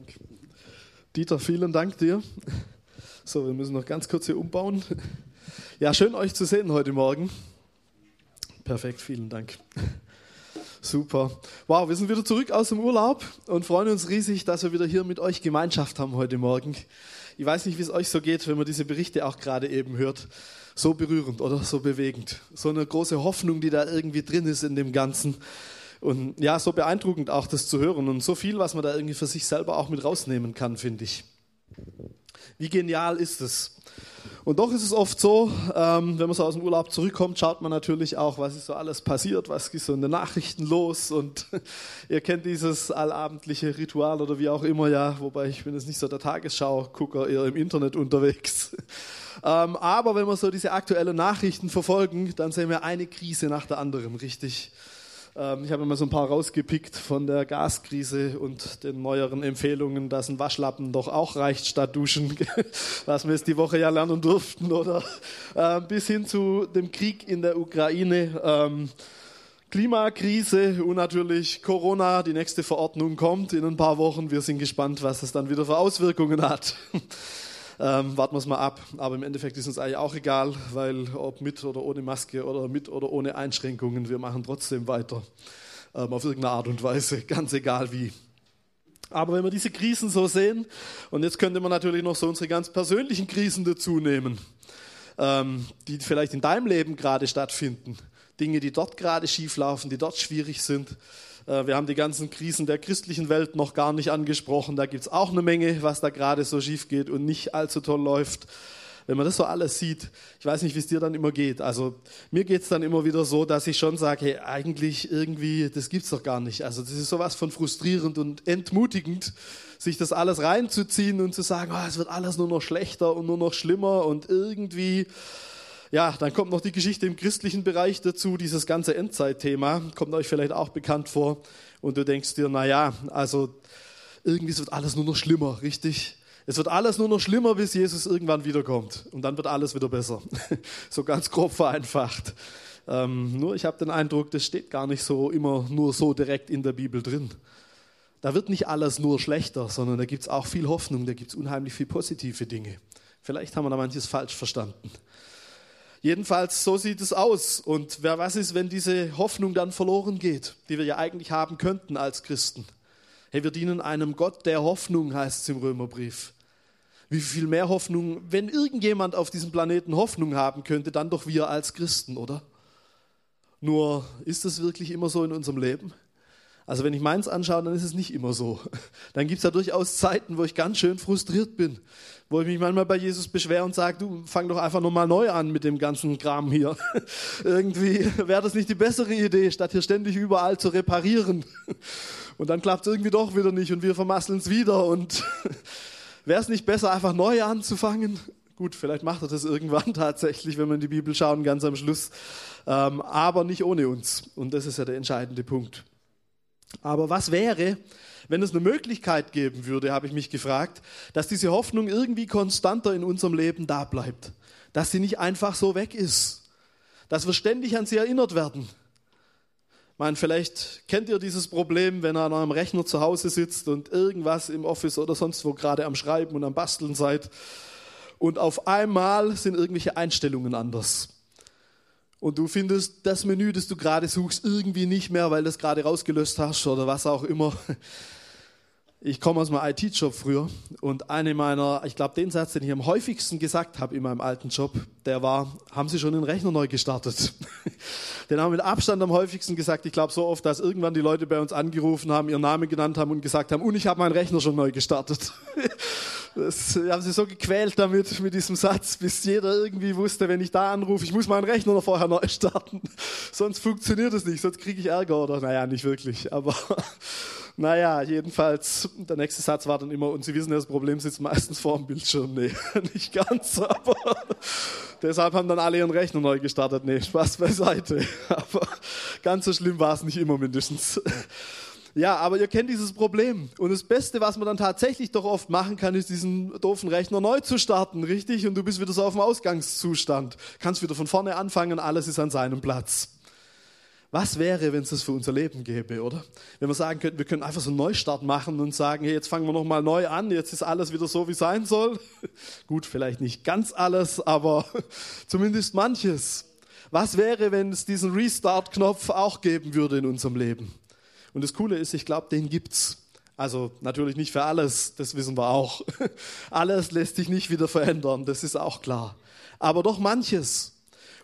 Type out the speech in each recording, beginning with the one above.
Dank. Dieter, vielen Dank dir. So, wir müssen noch ganz kurz hier umbauen. Ja, schön euch zu sehen heute Morgen. Perfekt, vielen Dank. Super. Wow, wir sind wieder zurück aus dem Urlaub und freuen uns riesig, dass wir wieder hier mit euch Gemeinschaft haben heute Morgen. Ich weiß nicht, wie es euch so geht, wenn man diese Berichte auch gerade eben hört. So berührend oder so bewegend. So eine große Hoffnung, die da irgendwie drin ist in dem Ganzen. Und ja, so beeindruckend auch das zu hören und so viel, was man da irgendwie für sich selber auch mit rausnehmen kann, finde ich. Wie genial ist es? Und doch ist es oft so, ähm, wenn man so aus dem Urlaub zurückkommt, schaut man natürlich auch, was ist so alles passiert, was ist so in den Nachrichten los. Und ihr kennt dieses allabendliche Ritual oder wie auch immer, ja, wobei ich bin jetzt nicht so der Tagesschau-Gucker, eher im Internet unterwegs. Ähm, aber wenn wir so diese aktuellen Nachrichten verfolgen, dann sehen wir eine Krise nach der anderen, richtig. Ähm, ich habe mal so ein paar rausgepickt von der Gaskrise und den neueren Empfehlungen, dass ein Waschlappen doch auch reicht statt Duschen, was wir jetzt die Woche ja lernen durften, oder ähm, bis hin zu dem Krieg in der Ukraine. Ähm, Klimakrise und natürlich Corona, die nächste Verordnung kommt in ein paar Wochen. Wir sind gespannt, was es dann wieder für Auswirkungen hat. Ähm, warten wir es mal ab. Aber im Endeffekt ist uns eigentlich auch egal, weil ob mit oder ohne Maske oder mit oder ohne Einschränkungen, wir machen trotzdem weiter. Ähm, auf irgendeine Art und Weise, ganz egal wie. Aber wenn wir diese Krisen so sehen, und jetzt könnte man natürlich noch so unsere ganz persönlichen Krisen dazu nehmen, ähm, die vielleicht in deinem Leben gerade stattfinden, Dinge, die dort gerade schief laufen, die dort schwierig sind, wir haben die ganzen Krisen der christlichen Welt noch gar nicht angesprochen. Da gibt es auch eine Menge, was da gerade so schief geht und nicht allzu toll läuft. Wenn man das so alles sieht, ich weiß nicht, wie es dir dann immer geht. Also mir geht es dann immer wieder so, dass ich schon sage, hey, eigentlich irgendwie, das gibt es doch gar nicht. Also das ist sowas von frustrierend und entmutigend, sich das alles reinzuziehen und zu sagen, oh, es wird alles nur noch schlechter und nur noch schlimmer und irgendwie ja, dann kommt noch die Geschichte im christlichen Bereich dazu, dieses ganze Endzeitthema, kommt euch vielleicht auch bekannt vor. Und du denkst dir, na ja, also irgendwie wird alles nur noch schlimmer, richtig? Es wird alles nur noch schlimmer, bis Jesus irgendwann wiederkommt. Und dann wird alles wieder besser. so ganz grob vereinfacht. Ähm, nur ich habe den Eindruck, das steht gar nicht so immer nur so direkt in der Bibel drin. Da wird nicht alles nur schlechter, sondern da gibt es auch viel Hoffnung, da gibt es unheimlich viel positive Dinge. Vielleicht haben wir da manches falsch verstanden. Jedenfalls, so sieht es aus. Und wer was ist, wenn diese Hoffnung dann verloren geht, die wir ja eigentlich haben könnten als Christen? Hey, wir dienen einem Gott der Hoffnung, heißt es im Römerbrief. Wie viel mehr Hoffnung, wenn irgendjemand auf diesem Planeten Hoffnung haben könnte, dann doch wir als Christen, oder? Nur ist das wirklich immer so in unserem Leben? Also wenn ich meins anschaue, dann ist es nicht immer so. Dann gibt es ja durchaus Zeiten, wo ich ganz schön frustriert bin, wo ich mich manchmal bei Jesus beschwere und sage, du fang doch einfach nochmal neu an mit dem ganzen Kram hier. irgendwie wäre das nicht die bessere Idee, statt hier ständig überall zu reparieren. Und dann klappt es irgendwie doch wieder nicht und wir vermasseln es wieder. Und wäre es nicht besser, einfach neu anzufangen? Gut, vielleicht macht er das irgendwann tatsächlich, wenn wir in die Bibel schauen, ganz am Schluss. Ähm, aber nicht ohne uns. Und das ist ja der entscheidende Punkt. Aber was wäre, wenn es eine Möglichkeit geben würde, habe ich mich gefragt, dass diese Hoffnung irgendwie konstanter in unserem Leben da bleibt, dass sie nicht einfach so weg ist, dass wir ständig an sie erinnert werden. Meine, vielleicht kennt ihr dieses Problem, wenn ihr an eurem Rechner zu Hause sitzt und irgendwas im Office oder sonst wo gerade am Schreiben und am Basteln seid und auf einmal sind irgendwelche Einstellungen anders und du findest das Menü, das du gerade suchst, irgendwie nicht mehr, weil du es gerade rausgelöst hast oder was auch immer. Ich komme aus meinem IT-Job früher und eine meiner, ich glaube, den Satz, den ich am häufigsten gesagt habe in meinem alten Job, der war, haben Sie schon den Rechner neu gestartet? Den haben wir mit Abstand am häufigsten gesagt. Ich glaube so oft, dass irgendwann die Leute bei uns angerufen haben, ihren Namen genannt haben und gesagt haben, und ich habe meinen Rechner schon neu gestartet. Das haben sie so gequält damit, mit diesem Satz, bis jeder irgendwie wusste, wenn ich da anrufe, ich muss meinen Rechner noch vorher neu starten. Sonst funktioniert es nicht, sonst kriege ich Ärger oder, naja, nicht wirklich, aber naja, jedenfalls, der nächste Satz war dann immer, und Sie wissen, das Problem sitzt meistens vor dem Bildschirm. Nee, nicht ganz, aber deshalb haben dann alle ihren Rechner neu gestartet. Nee, Spaß beiseite. Aber ganz so schlimm war es nicht immer mindestens. Ja, aber ihr kennt dieses Problem. Und das Beste, was man dann tatsächlich doch oft machen kann, ist diesen doofen Rechner neu zu starten, richtig? Und du bist wieder so auf dem Ausgangszustand. Kannst wieder von vorne anfangen, alles ist an seinem Platz. Was wäre, wenn es das für unser Leben gäbe, oder? Wenn wir sagen könnten, wir können einfach so einen Neustart machen und sagen, hey, jetzt fangen wir nochmal neu an, jetzt ist alles wieder so, wie sein soll. Gut, vielleicht nicht ganz alles, aber zumindest manches. Was wäre, wenn es diesen Restart-Knopf auch geben würde in unserem Leben? Und das Coole ist, ich glaube, den gibt's. Also natürlich nicht für alles, das wissen wir auch. Alles lässt sich nicht wieder verändern, das ist auch klar. Aber doch manches.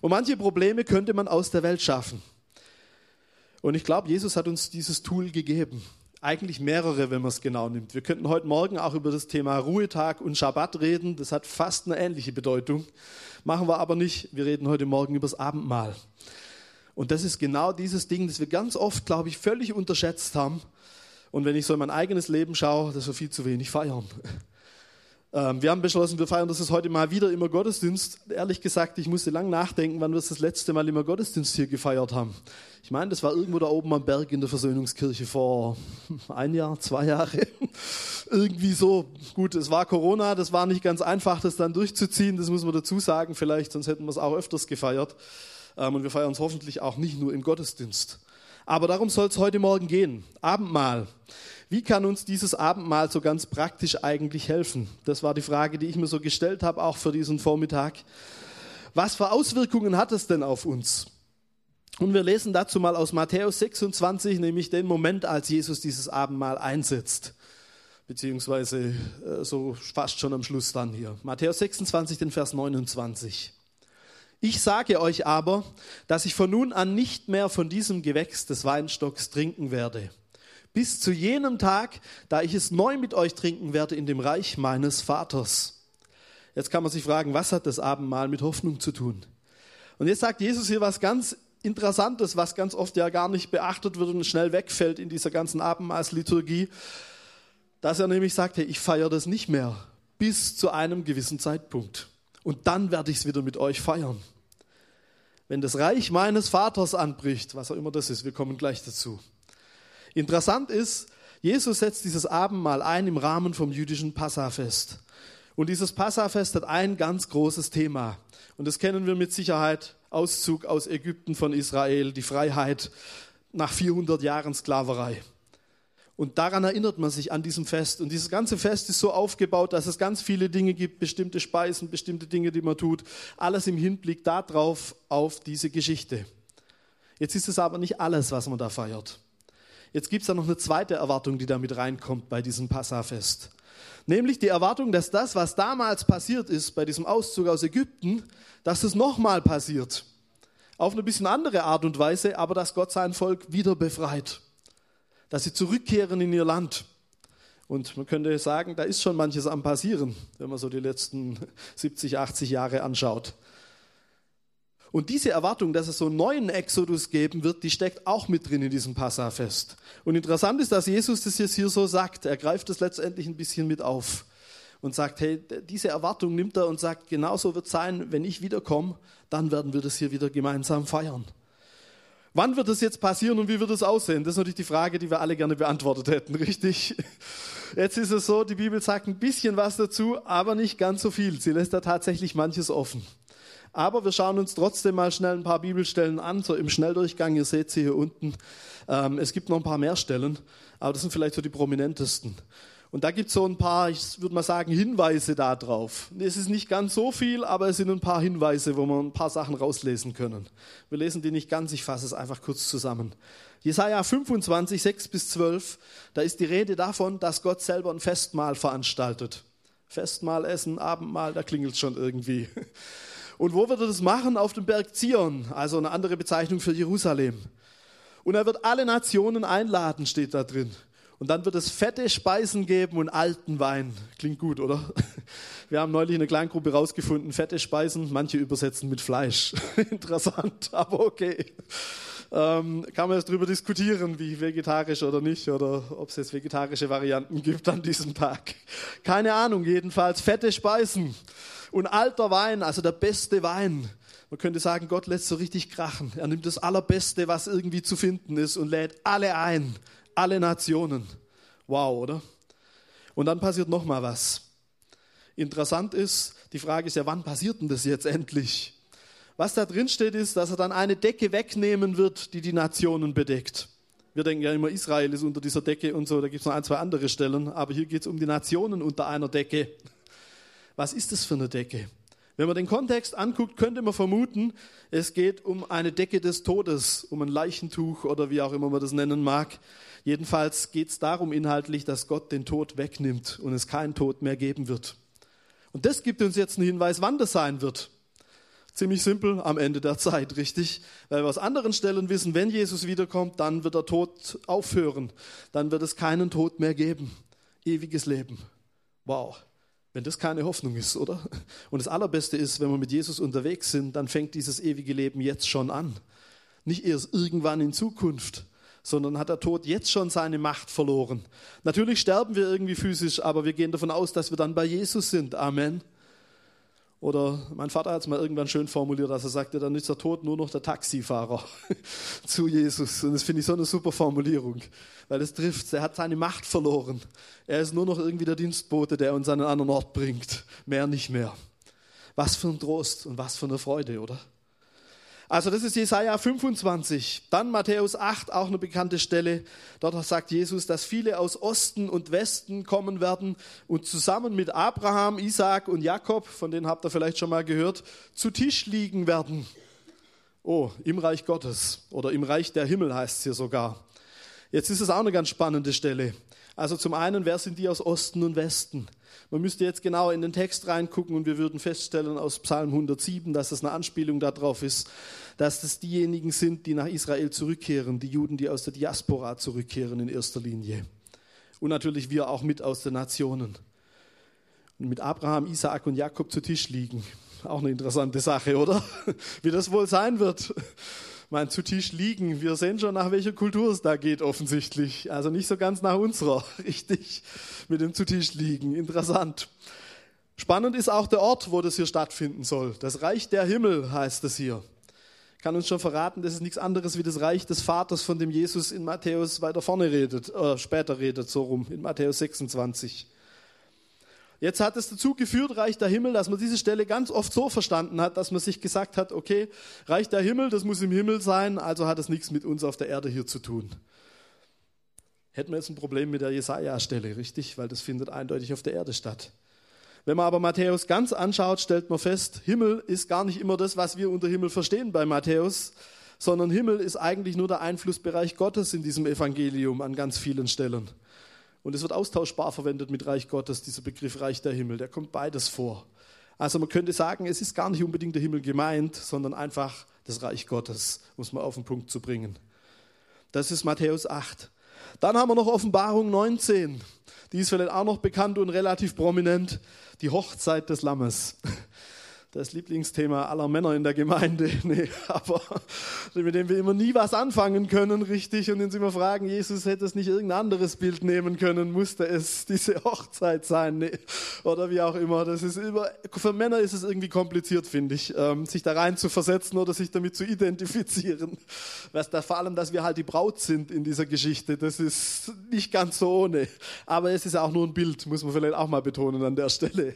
Und manche Probleme könnte man aus der Welt schaffen. Und ich glaube, Jesus hat uns dieses Tool gegeben. Eigentlich mehrere, wenn man es genau nimmt. Wir könnten heute Morgen auch über das Thema Ruhetag und Schabbat reden. Das hat fast eine ähnliche Bedeutung. Machen wir aber nicht. Wir reden heute Morgen über das Abendmahl. Und das ist genau dieses Ding, das wir ganz oft, glaube ich, völlig unterschätzt haben. Und wenn ich so in mein eigenes Leben schaue, dass wir viel zu wenig feiern. Ähm, wir haben beschlossen, wir feiern das ist heute mal wieder immer Gottesdienst. Ehrlich gesagt, ich musste lang nachdenken, wann wir das, letzte Mal immer Gottesdienst hier gefeiert haben. Ich meine, das war irgendwo da oben am Berg in der Versöhnungskirche vor ein Jahr, zwei Jahre. Irgendwie so. Gut, es war Corona, das war nicht ganz einfach, das dann durchzuziehen, das muss man dazu sagen vielleicht, sonst hätten wir es auch öfters gefeiert. Ähm, und wir feiern es hoffentlich auch nicht nur im Gottesdienst. Aber darum soll es heute Morgen gehen. Abendmahl. Wie kann uns dieses Abendmahl so ganz praktisch eigentlich helfen? Das war die Frage, die ich mir so gestellt habe, auch für diesen Vormittag. Was für Auswirkungen hat es denn auf uns? Und wir lesen dazu mal aus Matthäus 26, nämlich den Moment, als Jesus dieses Abendmahl einsetzt. Beziehungsweise äh, so fast schon am Schluss dann hier. Matthäus 26, den Vers 29. Ich sage euch aber, dass ich von nun an nicht mehr von diesem Gewächs des Weinstocks trinken werde bis zu jenem Tag, da ich es neu mit euch trinken werde in dem Reich meines Vaters. Jetzt kann man sich fragen, was hat das Abendmahl mit Hoffnung zu tun? Und jetzt sagt Jesus hier was ganz Interessantes, was ganz oft ja gar nicht beachtet wird und schnell wegfällt in dieser ganzen Abendmahlsliturgie, dass er nämlich sagt, hey, ich feiere das nicht mehr bis zu einem gewissen Zeitpunkt. Und dann werde ich es wieder mit euch feiern. Wenn das Reich meines Vaters anbricht, was auch immer das ist, wir kommen gleich dazu, Interessant ist, Jesus setzt dieses Abendmahl ein im Rahmen vom jüdischen Passafest. Und dieses Passafest hat ein ganz großes Thema. Und das kennen wir mit Sicherheit. Auszug aus Ägypten von Israel, die Freiheit nach 400 Jahren Sklaverei. Und daran erinnert man sich an diesem Fest. Und dieses ganze Fest ist so aufgebaut, dass es ganz viele Dinge gibt, bestimmte Speisen, bestimmte Dinge, die man tut. Alles im Hinblick darauf, auf diese Geschichte. Jetzt ist es aber nicht alles, was man da feiert. Jetzt gibt es da noch eine zweite Erwartung, die da mit reinkommt bei diesem Passafest. Nämlich die Erwartung, dass das, was damals passiert ist bei diesem Auszug aus Ägypten, dass es nochmal passiert. Auf eine bisschen andere Art und Weise, aber dass Gott sein Volk wieder befreit. Dass sie zurückkehren in ihr Land. Und man könnte sagen, da ist schon manches am Passieren, wenn man so die letzten 70, 80 Jahre anschaut. Und diese Erwartung, dass es so einen neuen Exodus geben wird, die steckt auch mit drin in diesem Passafest. Und interessant ist, dass Jesus das jetzt hier so sagt. Er greift es letztendlich ein bisschen mit auf und sagt, hey, diese Erwartung nimmt er und sagt, genauso wird es sein, wenn ich wiederkomme, dann werden wir das hier wieder gemeinsam feiern. Wann wird das jetzt passieren und wie wird es aussehen? Das ist natürlich die Frage, die wir alle gerne beantwortet hätten, richtig? Jetzt ist es so, die Bibel sagt ein bisschen was dazu, aber nicht ganz so viel. Sie lässt da tatsächlich manches offen. Aber wir schauen uns trotzdem mal schnell ein paar Bibelstellen an, so im Schnelldurchgang. Ihr seht sie hier unten. Ähm, es gibt noch ein paar mehr Stellen, aber das sind vielleicht so die prominentesten. Und da gibt es so ein paar, ich würde mal sagen, Hinweise darauf. Es ist nicht ganz so viel, aber es sind ein paar Hinweise, wo wir ein paar Sachen rauslesen können. Wir lesen die nicht ganz, ich fasse es einfach kurz zusammen. Jesaja 25, 6 bis 12, da ist die Rede davon, dass Gott selber ein Festmahl veranstaltet. Festmahl, Essen, Abendmahl, da klingelt es schon irgendwie. Und wo wird er das machen? Auf dem Berg Zion, also eine andere Bezeichnung für Jerusalem. Und er wird alle Nationen einladen, steht da drin. Und dann wird es fette Speisen geben und alten Wein. Klingt gut, oder? Wir haben neulich in einer Kleingruppe rausgefunden, fette Speisen, manche übersetzen mit Fleisch. Interessant, aber okay. Ähm, kann man jetzt darüber diskutieren, wie vegetarisch oder nicht, oder ob es jetzt vegetarische Varianten gibt an diesem Tag. Keine Ahnung, jedenfalls fette Speisen. Und alter Wein, also der beste Wein. Man könnte sagen, Gott lässt so richtig krachen. Er nimmt das Allerbeste, was irgendwie zu finden ist und lädt alle ein. Alle Nationen. Wow, oder? Und dann passiert noch mal was. Interessant ist, die Frage ist ja, wann passiert denn das jetzt endlich? Was da drin steht, ist, dass er dann eine Decke wegnehmen wird, die die Nationen bedeckt. Wir denken ja immer, Israel ist unter dieser Decke und so, da gibt es noch ein, zwei andere Stellen, aber hier geht es um die Nationen unter einer Decke. Was ist das für eine Decke? Wenn man den Kontext anguckt, könnte man vermuten, es geht um eine Decke des Todes, um ein Leichentuch oder wie auch immer man das nennen mag. Jedenfalls geht es darum inhaltlich, dass Gott den Tod wegnimmt und es keinen Tod mehr geben wird. Und das gibt uns jetzt einen Hinweis, wann das sein wird. Ziemlich simpel, am Ende der Zeit, richtig? Weil wir aus anderen Stellen wissen, wenn Jesus wiederkommt, dann wird der Tod aufhören. Dann wird es keinen Tod mehr geben. Ewiges Leben. Wow. Wenn das keine Hoffnung ist, oder? Und das Allerbeste ist, wenn wir mit Jesus unterwegs sind, dann fängt dieses ewige Leben jetzt schon an. Nicht erst irgendwann in Zukunft, sondern hat der Tod jetzt schon seine Macht verloren. Natürlich sterben wir irgendwie physisch, aber wir gehen davon aus, dass wir dann bei Jesus sind. Amen. Oder mein Vater hat es mal irgendwann schön formuliert, dass er sagte, dann ist der Tod nur noch der Taxifahrer zu Jesus. Und das finde ich so eine super Formulierung, weil es trifft. Er hat seine Macht verloren. Er ist nur noch irgendwie der Dienstbote, der uns an einen anderen Ort bringt. Mehr nicht mehr. Was für ein Trost und was für eine Freude, oder? Also das ist Jesaja 25. Dann Matthäus 8, auch eine bekannte Stelle. Dort sagt Jesus, dass viele aus Osten und Westen kommen werden und zusammen mit Abraham, Isaac und Jakob, von denen habt ihr vielleicht schon mal gehört, zu Tisch liegen werden. Oh, im Reich Gottes oder im Reich der Himmel heißt es hier sogar. Jetzt ist es auch eine ganz spannende Stelle. Also zum einen, wer sind die aus Osten und Westen? Man müsste jetzt genau in den Text reingucken und wir würden feststellen aus Psalm 107, dass das eine Anspielung darauf ist, dass das diejenigen sind, die nach Israel zurückkehren, die Juden, die aus der Diaspora zurückkehren in erster Linie. Und natürlich wir auch mit aus den Nationen. Und mit Abraham, Isaak und Jakob zu Tisch liegen. Auch eine interessante Sache, oder? Wie das wohl sein wird mein zu Tisch liegen. Wir sehen schon, nach welcher Kultur es da geht, offensichtlich. Also nicht so ganz nach unserer, richtig, mit dem zu Tisch liegen. Interessant. Spannend ist auch der Ort, wo das hier stattfinden soll. Das Reich der Himmel heißt es hier. Kann uns schon verraten, das ist nichts anderes wie das Reich des Vaters, von dem Jesus in Matthäus weiter vorne redet, äh, später redet, so rum, in Matthäus 26. Jetzt hat es dazu geführt, Reich der Himmel, dass man diese Stelle ganz oft so verstanden hat, dass man sich gesagt hat, okay, Reich der Himmel, das muss im Himmel sein, also hat es nichts mit uns auf der Erde hier zu tun. Hätten wir jetzt ein Problem mit der Jesaja-Stelle, richtig? Weil das findet eindeutig auf der Erde statt. Wenn man aber Matthäus ganz anschaut, stellt man fest, Himmel ist gar nicht immer das, was wir unter Himmel verstehen bei Matthäus, sondern Himmel ist eigentlich nur der Einflussbereich Gottes in diesem Evangelium an ganz vielen Stellen. Und es wird austauschbar verwendet mit Reich Gottes, dieser Begriff Reich der Himmel. Der kommt beides vor. Also man könnte sagen, es ist gar nicht unbedingt der Himmel gemeint, sondern einfach das Reich Gottes, muss man auf den Punkt zu bringen. Das ist Matthäus 8. Dann haben wir noch Offenbarung 19. Die ist vielleicht auch noch bekannt und relativ prominent. Die Hochzeit des Lammes das Lieblingsthema aller Männer in der Gemeinde, nee, aber mit dem wir immer nie was anfangen können, richtig, und uns immer fragen, Jesus hätte es nicht irgendein anderes Bild nehmen können, musste es diese Hochzeit sein, nee, oder wie auch immer. Das ist immer, für Männer ist es irgendwie kompliziert, finde ich, ähm, sich da rein zu versetzen oder sich damit zu identifizieren. Was da, vor allem, dass wir halt die Braut sind in dieser Geschichte, das ist nicht ganz so ohne. Aber es ist auch nur ein Bild, muss man vielleicht auch mal betonen an der Stelle.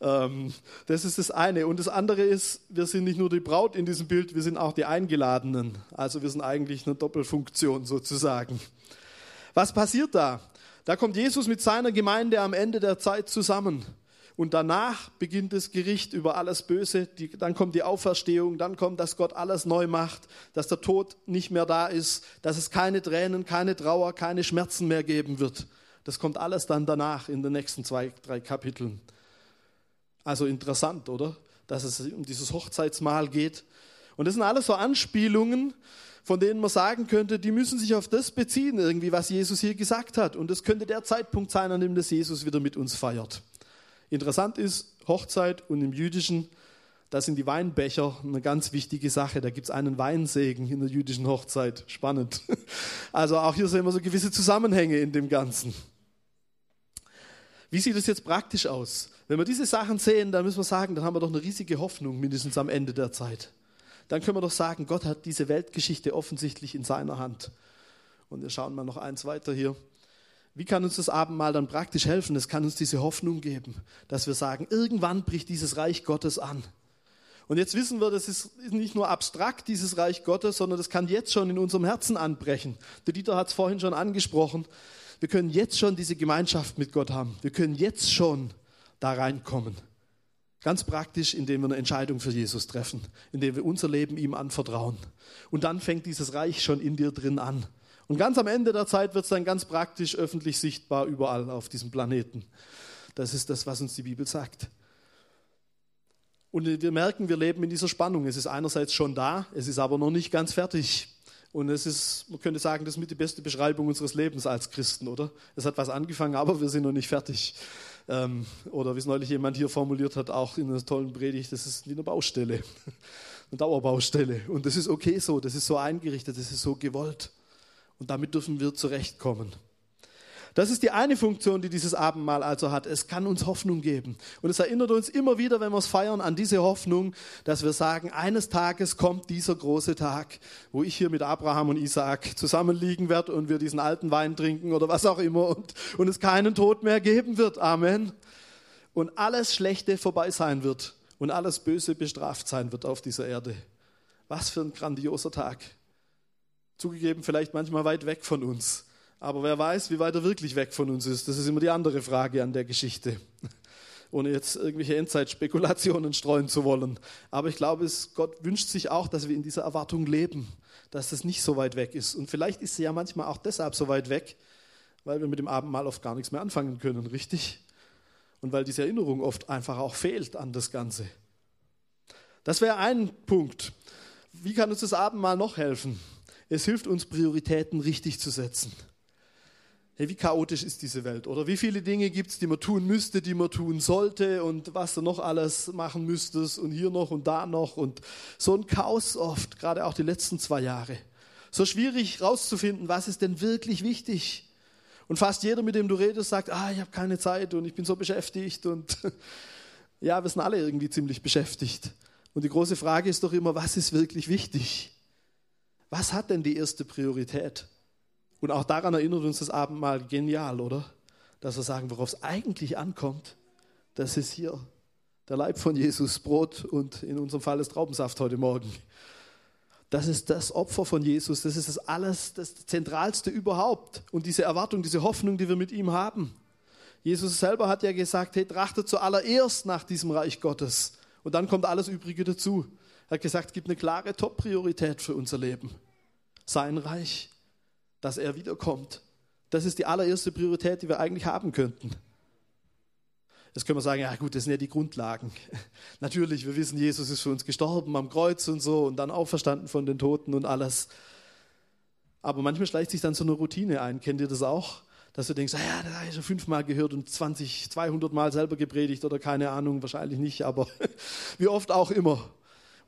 Ähm, das ist das eine. Und das andere ist, wir sind nicht nur die Braut in diesem Bild, wir sind auch die Eingeladenen. Also wir sind eigentlich eine Doppelfunktion sozusagen. Was passiert da? Da kommt Jesus mit seiner Gemeinde am Ende der Zeit zusammen. Und danach beginnt das Gericht über alles Böse. Die, dann kommt die Auferstehung, dann kommt, dass Gott alles neu macht, dass der Tod nicht mehr da ist, dass es keine Tränen, keine Trauer, keine Schmerzen mehr geben wird. Das kommt alles dann danach in den nächsten zwei, drei Kapiteln. Also interessant, oder? Dass es um dieses Hochzeitsmahl geht. Und das sind alles so Anspielungen, von denen man sagen könnte, die müssen sich auf das beziehen, irgendwie, was Jesus hier gesagt hat. Und das könnte der Zeitpunkt sein, an dem das Jesus wieder mit uns feiert. Interessant ist, Hochzeit und im Jüdischen, da sind die Weinbecher eine ganz wichtige Sache. Da gibt es einen Weinsegen in der jüdischen Hochzeit. Spannend. Also auch hier sehen wir so gewisse Zusammenhänge in dem Ganzen. Wie sieht es jetzt praktisch aus? Wenn wir diese Sachen sehen, dann müssen wir sagen, dann haben wir doch eine riesige Hoffnung, mindestens am Ende der Zeit. Dann können wir doch sagen, Gott hat diese Weltgeschichte offensichtlich in seiner Hand. Und wir schauen mal noch eins weiter hier. Wie kann uns das Abendmahl dann praktisch helfen? Es kann uns diese Hoffnung geben, dass wir sagen, irgendwann bricht dieses Reich Gottes an. Und jetzt wissen wir, das ist nicht nur abstrakt, dieses Reich Gottes, sondern das kann jetzt schon in unserem Herzen anbrechen. Der Dieter hat es vorhin schon angesprochen. Wir können jetzt schon diese Gemeinschaft mit Gott haben. Wir können jetzt schon da reinkommen. Ganz praktisch, indem wir eine Entscheidung für Jesus treffen, indem wir unser Leben ihm anvertrauen. Und dann fängt dieses Reich schon in dir drin an. Und ganz am Ende der Zeit wird es dann ganz praktisch öffentlich sichtbar überall auf diesem Planeten. Das ist das, was uns die Bibel sagt. Und wir merken, wir leben in dieser Spannung. Es ist einerseits schon da, es ist aber noch nicht ganz fertig. Und es ist, man könnte sagen, das ist mit die beste Beschreibung unseres Lebens als Christen, oder? Es hat was angefangen, aber wir sind noch nicht fertig. Ähm, oder wie es neulich jemand hier formuliert hat, auch in einer tollen Predigt, das ist wie eine Baustelle, eine Dauerbaustelle. Und das ist okay so, das ist so eingerichtet, das ist so gewollt. Und damit dürfen wir zurechtkommen. Das ist die eine Funktion, die dieses Abendmahl also hat. Es kann uns Hoffnung geben. Und es erinnert uns immer wieder, wenn wir es feiern, an diese Hoffnung, dass wir sagen, eines Tages kommt dieser große Tag, wo ich hier mit Abraham und Isaac zusammenliegen werde und wir diesen alten Wein trinken oder was auch immer und, und es keinen Tod mehr geben wird. Amen. Und alles Schlechte vorbei sein wird und alles Böse bestraft sein wird auf dieser Erde. Was für ein grandioser Tag. Zugegeben, vielleicht manchmal weit weg von uns. Aber wer weiß, wie weit er wirklich weg von uns ist, das ist immer die andere Frage an der Geschichte. Ohne jetzt irgendwelche Endzeitspekulationen streuen zu wollen. Aber ich glaube, es, Gott wünscht sich auch, dass wir in dieser Erwartung leben, dass das nicht so weit weg ist. Und vielleicht ist sie ja manchmal auch deshalb so weit weg, weil wir mit dem Abendmahl oft gar nichts mehr anfangen können, richtig? Und weil diese Erinnerung oft einfach auch fehlt an das Ganze. Das wäre ein Punkt. Wie kann uns das Abendmahl noch helfen? Es hilft uns, Prioritäten richtig zu setzen hey, wie chaotisch ist diese Welt? Oder wie viele Dinge gibt es, die man tun müsste, die man tun sollte und was du noch alles machen müsstest und hier noch und da noch und so ein Chaos oft, gerade auch die letzten zwei Jahre. So schwierig rauszufinden, was ist denn wirklich wichtig? Und fast jeder, mit dem du redest, sagt, ah, ich habe keine Zeit und ich bin so beschäftigt und ja, wir sind alle irgendwie ziemlich beschäftigt. Und die große Frage ist doch immer, was ist wirklich wichtig? Was hat denn die erste Priorität? Und auch daran erinnert uns das Abendmahl genial, oder? Dass wir sagen, worauf es eigentlich ankommt, das ist hier der Leib von Jesus, Brot und in unserem Fall ist Traubensaft heute Morgen. Das ist das Opfer von Jesus, das ist das alles, das Zentralste überhaupt. Und diese Erwartung, diese Hoffnung, die wir mit ihm haben. Jesus selber hat ja gesagt, hey, trachtet zuallererst nach diesem Reich Gottes. Und dann kommt alles Übrige dazu. Er hat gesagt, es gibt eine klare Top-Priorität für unser Leben. Sein Reich dass er wiederkommt. Das ist die allererste Priorität, die wir eigentlich haben könnten. Jetzt können wir sagen, ja gut, das sind ja die Grundlagen. Natürlich, wir wissen, Jesus ist für uns gestorben am Kreuz und so und dann auferstanden von den Toten und alles. Aber manchmal schleicht sich dann so eine Routine ein. Kennt ihr das auch? Dass du denkst, ah ja, das habe ich schon fünfmal gehört und 20, 200 Mal selber gepredigt oder keine Ahnung, wahrscheinlich nicht, aber wie oft auch immer.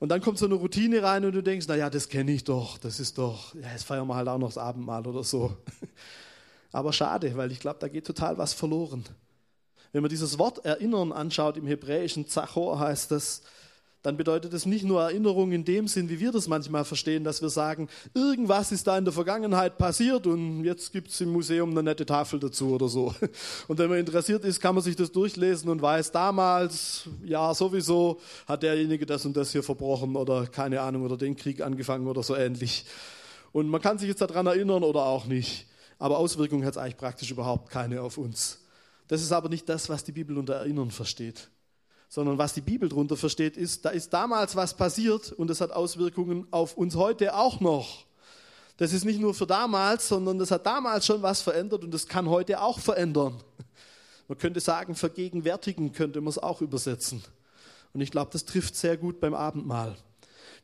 Und dann kommt so eine Routine rein und du denkst, naja, das kenne ich doch, das ist doch, ja, jetzt feiern wir halt auch noch das Abendmahl oder so. Aber schade, weil ich glaube, da geht total was verloren. Wenn man dieses Wort erinnern anschaut im Hebräischen, Zachor heißt das, dann bedeutet es nicht nur Erinnerung in dem Sinn, wie wir das manchmal verstehen, dass wir sagen, irgendwas ist da in der Vergangenheit passiert und jetzt gibt es im Museum eine nette Tafel dazu oder so. Und wenn man interessiert ist, kann man sich das durchlesen und weiß, damals, ja sowieso, hat derjenige das und das hier verbrochen oder keine Ahnung oder den Krieg angefangen oder so ähnlich. Und man kann sich jetzt daran erinnern oder auch nicht. Aber Auswirkungen hat es eigentlich praktisch überhaupt keine auf uns. Das ist aber nicht das, was die Bibel unter Erinnern versteht sondern was die Bibel darunter versteht, ist, da ist damals was passiert und das hat Auswirkungen auf uns heute auch noch. Das ist nicht nur für damals, sondern das hat damals schon was verändert und das kann heute auch verändern. Man könnte sagen, vergegenwärtigen könnte man es auch übersetzen. Und ich glaube, das trifft sehr gut beim Abendmahl.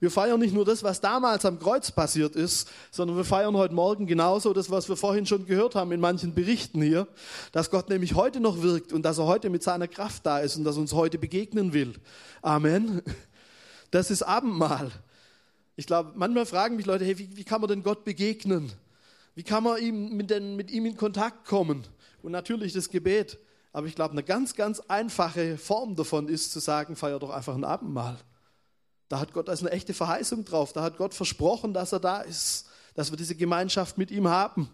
Wir feiern nicht nur das, was damals am Kreuz passiert ist, sondern wir feiern heute Morgen genauso das, was wir vorhin schon gehört haben in manchen Berichten hier, dass Gott nämlich heute noch wirkt und dass er heute mit seiner Kraft da ist und dass er uns heute begegnen will. Amen. Das ist Abendmahl. Ich glaube, manchmal fragen mich Leute, hey, wie, wie kann man denn Gott begegnen? Wie kann man ihm, mit, den, mit ihm in Kontakt kommen? Und natürlich das Gebet. Aber ich glaube, eine ganz, ganz einfache Form davon ist zu sagen, feier doch einfach ein Abendmahl. Da hat Gott also eine echte Verheißung drauf. Da hat Gott versprochen, dass er da ist, dass wir diese Gemeinschaft mit ihm haben.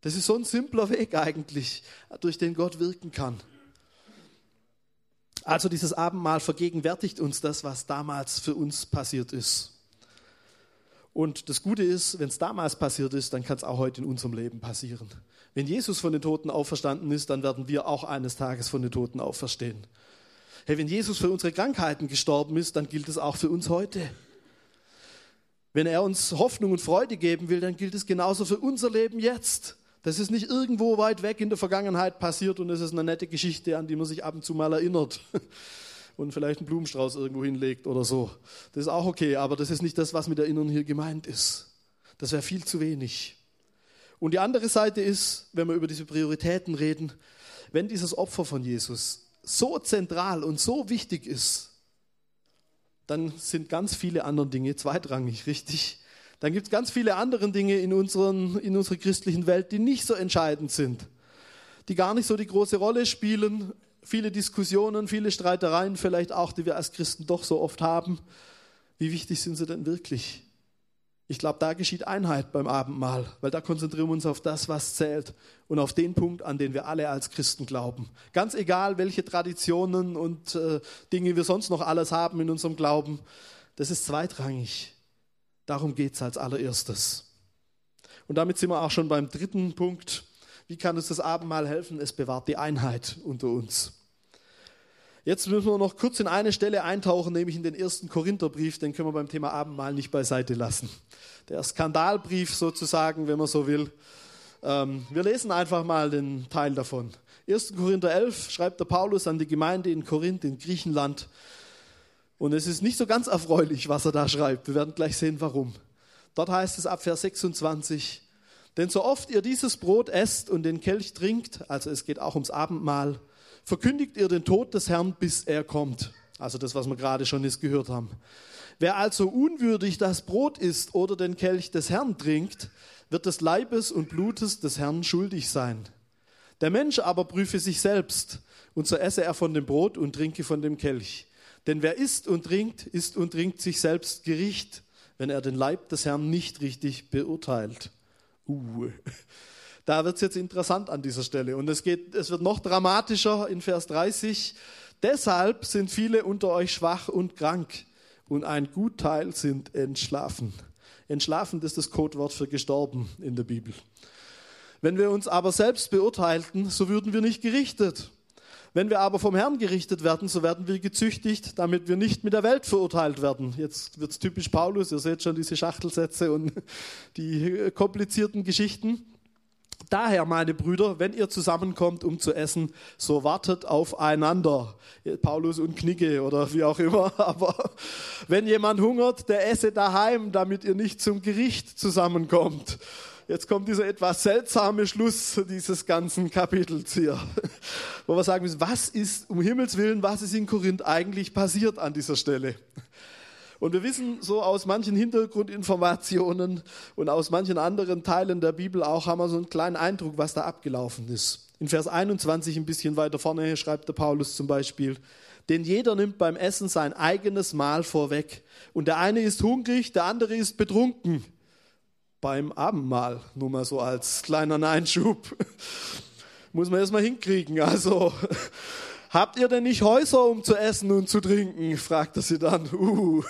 Das ist so ein simpler Weg eigentlich, durch den Gott wirken kann. Also dieses Abendmahl vergegenwärtigt uns das, was damals für uns passiert ist. Und das Gute ist, wenn es damals passiert ist, dann kann es auch heute in unserem Leben passieren. Wenn Jesus von den Toten auferstanden ist, dann werden wir auch eines Tages von den Toten auferstehen. Hey, wenn Jesus für unsere Krankheiten gestorben ist, dann gilt es auch für uns heute. Wenn er uns Hoffnung und Freude geben will, dann gilt es genauso für unser Leben jetzt. Das ist nicht irgendwo weit weg in der Vergangenheit passiert und es ist eine nette Geschichte, an die man sich ab und zu mal erinnert und vielleicht einen Blumenstrauß irgendwo hinlegt oder so. Das ist auch okay, aber das ist nicht das, was mit Erinnern hier gemeint ist. Das wäre viel zu wenig. Und die andere Seite ist, wenn wir über diese Prioritäten reden, wenn dieses Opfer von Jesus so zentral und so wichtig ist, dann sind ganz viele andere Dinge zweitrangig, richtig? Dann gibt es ganz viele andere Dinge in, unseren, in unserer christlichen Welt, die nicht so entscheidend sind, die gar nicht so die große Rolle spielen, viele Diskussionen, viele Streitereien vielleicht auch, die wir als Christen doch so oft haben. Wie wichtig sind sie denn wirklich? Ich glaube, da geschieht Einheit beim Abendmahl, weil da konzentrieren wir uns auf das, was zählt und auf den Punkt, an den wir alle als Christen glauben. Ganz egal, welche Traditionen und äh, Dinge wir sonst noch alles haben in unserem Glauben, das ist zweitrangig. Darum geht es als allererstes. Und damit sind wir auch schon beim dritten Punkt, wie kann uns das Abendmahl helfen? Es bewahrt die Einheit unter uns. Jetzt müssen wir noch kurz in eine Stelle eintauchen, nämlich in den ersten Korintherbrief. Den können wir beim Thema Abendmahl nicht beiseite lassen. Der Skandalbrief sozusagen, wenn man so will. Ähm, wir lesen einfach mal den Teil davon. 1. Korinther 11 schreibt der Paulus an die Gemeinde in Korinth in Griechenland. Und es ist nicht so ganz erfreulich, was er da schreibt. Wir werden gleich sehen, warum. Dort heißt es ab Vers 26, denn so oft ihr dieses Brot esst und den Kelch trinkt, also es geht auch ums Abendmahl, verkündigt ihr den Tod des Herrn, bis er kommt. Also das, was wir gerade schon jetzt gehört haben. Wer also unwürdig das Brot isst oder den Kelch des Herrn trinkt, wird des Leibes und Blutes des Herrn schuldig sein. Der Mensch aber prüfe sich selbst, und so esse er von dem Brot und trinke von dem Kelch. Denn wer isst und trinkt, isst und trinkt sich selbst Gericht, wenn er den Leib des Herrn nicht richtig beurteilt. Uh. Da wird es jetzt interessant an dieser Stelle. Und es, geht, es wird noch dramatischer in Vers 30. Deshalb sind viele unter euch schwach und krank und ein Gutteil sind entschlafen. Entschlafen ist das Codewort für gestorben in der Bibel. Wenn wir uns aber selbst beurteilten, so würden wir nicht gerichtet. Wenn wir aber vom Herrn gerichtet werden, so werden wir gezüchtigt, damit wir nicht mit der Welt verurteilt werden. Jetzt wird es typisch Paulus, ihr seht schon diese Schachtelsätze und die komplizierten Geschichten. Daher, meine Brüder, wenn ihr zusammenkommt, um zu essen, so wartet aufeinander. Paulus und Knicke oder wie auch immer. Aber wenn jemand hungert, der esse daheim, damit ihr nicht zum Gericht zusammenkommt. Jetzt kommt dieser etwas seltsame Schluss dieses ganzen Kapitels hier, wo wir sagen müssen, was ist, um Himmels Willen, was ist in Korinth eigentlich passiert an dieser Stelle? Und wir wissen so aus manchen Hintergrundinformationen und aus manchen anderen Teilen der Bibel auch, haben wir so einen kleinen Eindruck, was da abgelaufen ist. In Vers 21, ein bisschen weiter vorne, schreibt der Paulus zum Beispiel, denn jeder nimmt beim Essen sein eigenes Mahl vorweg. Und der eine ist hungrig, der andere ist betrunken. Beim Abendmahl, nur mal so als kleiner Einschub. Muss man erstmal hinkriegen. Also, Habt ihr denn nicht Häuser, um zu essen und zu trinken? fragte sie dann. Uh.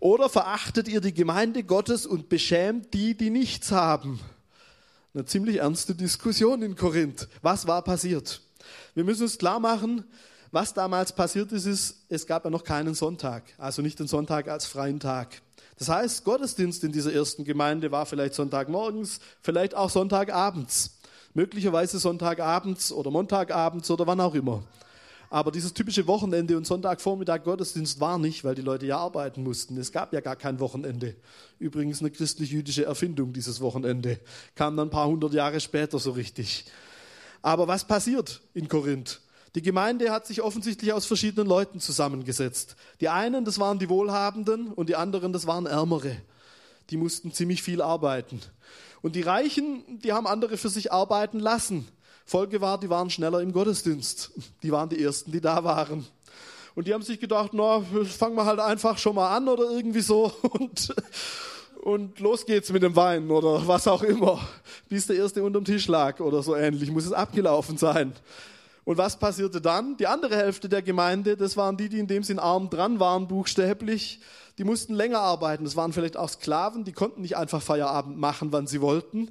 Oder verachtet ihr die Gemeinde Gottes und beschämt die, die nichts haben? Eine ziemlich ernste Diskussion in Korinth. Was war passiert? Wir müssen uns klar machen, was damals passiert ist, ist, es gab ja noch keinen Sonntag, also nicht den Sonntag als freien Tag. Das heißt, Gottesdienst in dieser ersten Gemeinde war vielleicht Sonntagmorgens, vielleicht auch Sonntagabends möglicherweise Sonntagabends oder Montagabends oder wann auch immer. Aber dieses typische Wochenende und Sonntagvormittag Gottesdienst war nicht, weil die Leute ja arbeiten mussten. Es gab ja gar kein Wochenende. Übrigens eine christlich-jüdische Erfindung, dieses Wochenende. Kam dann ein paar hundert Jahre später so richtig. Aber was passiert in Korinth? Die Gemeinde hat sich offensichtlich aus verschiedenen Leuten zusammengesetzt. Die einen, das waren die Wohlhabenden und die anderen, das waren Ärmere. Die mussten ziemlich viel arbeiten. Und die Reichen, die haben andere für sich arbeiten lassen. Folge war, die waren schneller im Gottesdienst. Die waren die Ersten, die da waren. Und die haben sich gedacht, na, fangen wir halt einfach schon mal an oder irgendwie so und, und los geht's mit dem Wein oder was auch immer. Bis der Erste unterm Tisch lag oder so ähnlich, muss es abgelaufen sein. Und was passierte dann? Die andere Hälfte der Gemeinde, das waren die, die in dem Sinn arm dran waren, buchstäblich. Die mussten länger arbeiten. Das waren vielleicht auch Sklaven, die konnten nicht einfach Feierabend machen, wann sie wollten.